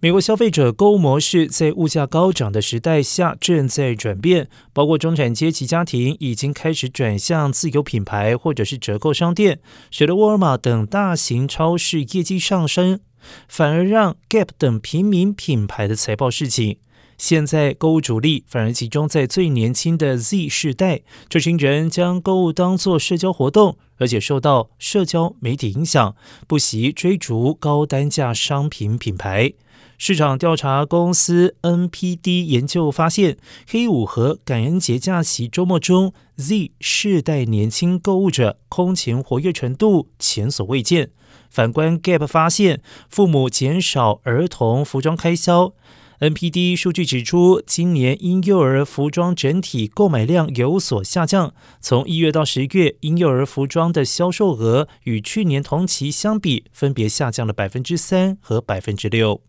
美国消费者购物模式在物价高涨的时代下正在转变，包括中产阶级家庭已经开始转向自有品牌或者是折扣商店，使得沃尔玛等大型超市业绩上升，反而让 Gap 等平民品牌的财报事情。现在购物主力反而集中在最年轻的 Z 世代，这群人将购物当作社交活动，而且受到社交媒体影响，不惜追逐高单价商品品牌。市场调查公司 NPD 研究发现，黑五和感恩节假期周末中，Z 世代年轻购物者空前活跃程度前所未见。反观 Gap 发现，父母减少儿童服装开销。NPD 数据指出，今年婴幼儿服装整体购买量有所下降，从一月到十月，婴幼儿服装的销售额与去年同期相比，分别下降了百分之三和百分之六。